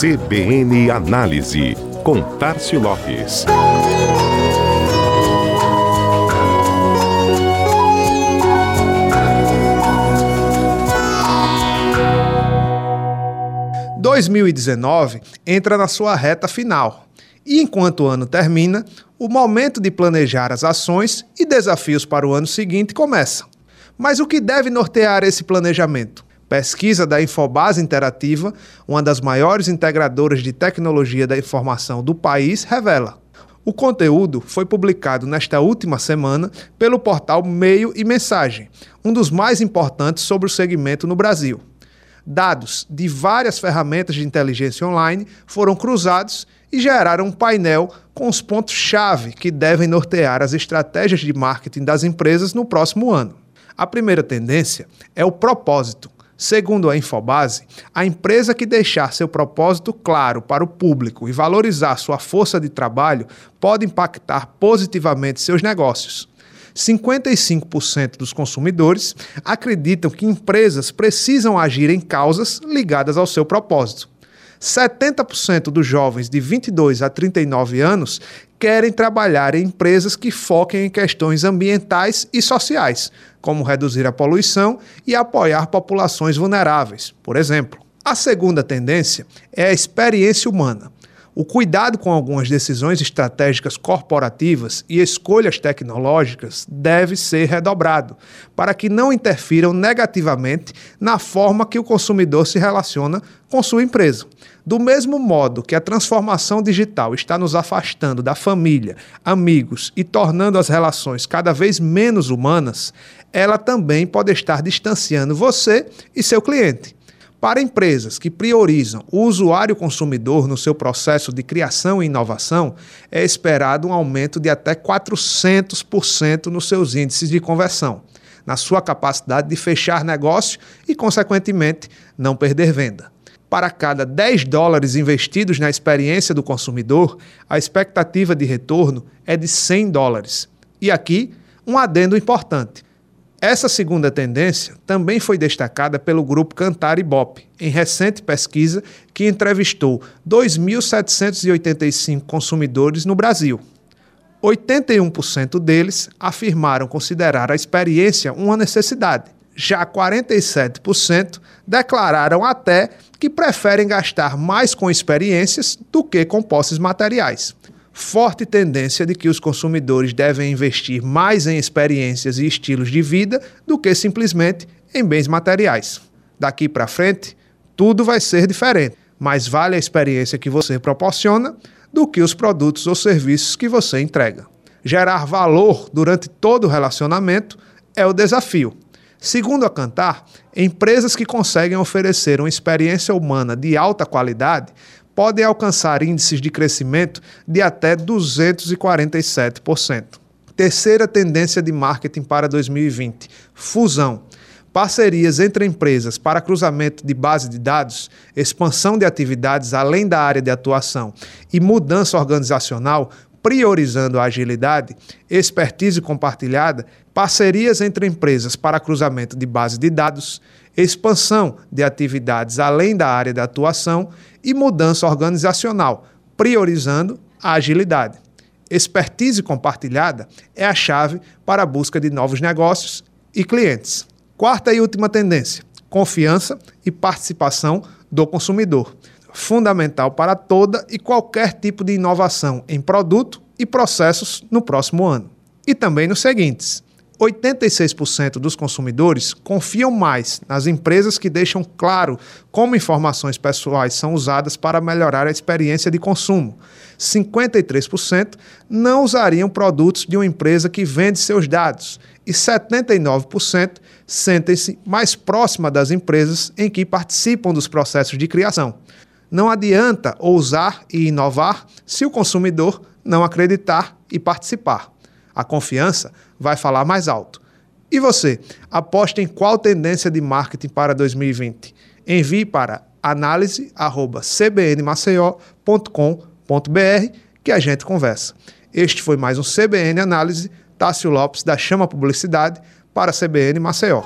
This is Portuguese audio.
CBN Análise, com Tarcio Lopes. ...2019 entra na sua reta final. E enquanto o ano termina, o momento de planejar as ações e desafios para o ano seguinte começa. Mas o que deve nortear esse planejamento? Pesquisa da Infobase Interativa, uma das maiores integradoras de tecnologia da informação do país, revela. O conteúdo foi publicado nesta última semana pelo portal Meio e Mensagem, um dos mais importantes sobre o segmento no Brasil. Dados de várias ferramentas de inteligência online foram cruzados e geraram um painel com os pontos-chave que devem nortear as estratégias de marketing das empresas no próximo ano. A primeira tendência é o propósito. Segundo a Infobase, a empresa que deixar seu propósito claro para o público e valorizar sua força de trabalho pode impactar positivamente seus negócios. 55% dos consumidores acreditam que empresas precisam agir em causas ligadas ao seu propósito. 70% dos jovens de 22 a 39 anos querem trabalhar em empresas que foquem em questões ambientais e sociais, como reduzir a poluição e apoiar populações vulneráveis, por exemplo. A segunda tendência é a experiência humana. O cuidado com algumas decisões estratégicas corporativas e escolhas tecnológicas deve ser redobrado, para que não interfiram negativamente na forma que o consumidor se relaciona com sua empresa. Do mesmo modo que a transformação digital está nos afastando da família, amigos e tornando as relações cada vez menos humanas, ela também pode estar distanciando você e seu cliente. Para empresas que priorizam o usuário consumidor no seu processo de criação e inovação, é esperado um aumento de até 400% nos seus índices de conversão, na sua capacidade de fechar negócio e, consequentemente, não perder venda. Para cada 10 dólares investidos na experiência do consumidor, a expectativa de retorno é de 100 dólares. E aqui, um adendo importante. Essa segunda tendência também foi destacada pelo grupo Cantar Ibope, em recente pesquisa que entrevistou 2.785 consumidores no Brasil. 81% deles afirmaram considerar a experiência uma necessidade. Já 47% declararam até que preferem gastar mais com experiências do que com posses materiais forte tendência de que os consumidores devem investir mais em experiências e estilos de vida do que simplesmente em bens materiais. Daqui para frente, tudo vai ser diferente, mas vale a experiência que você proporciona do que os produtos ou serviços que você entrega. Gerar valor durante todo o relacionamento é o desafio. Segundo a Cantar, empresas que conseguem oferecer uma experiência humana de alta qualidade podem alcançar índices de crescimento de até 247%. Terceira tendência de marketing para 2020: fusão. Parcerias entre empresas para cruzamento de base de dados, expansão de atividades além da área de atuação e mudança organizacional priorizando a agilidade, expertise compartilhada, parcerias entre empresas para cruzamento de base de dados, expansão de atividades além da área de atuação e mudança organizacional, priorizando a agilidade. Expertise compartilhada é a chave para a busca de novos negócios e clientes. Quarta e última tendência: confiança e participação do consumidor fundamental para toda e qualquer tipo de inovação em produto e processos no próximo ano. E também nos seguintes: 86% dos consumidores confiam mais nas empresas que deixam claro como informações pessoais são usadas para melhorar a experiência de consumo. 53% não usariam produtos de uma empresa que vende seus dados. E 79% sentem-se mais próxima das empresas em que participam dos processos de criação. Não adianta ousar e inovar se o consumidor não acreditar e participar. A confiança vai falar mais alto. E você, aposta em qual tendência de marketing para 2020? Envie para análise@cbnmaceió.com.br que a gente conversa. Este foi mais um CBN Análise. Tássio Lopes da Chama Publicidade para CBN Maceió.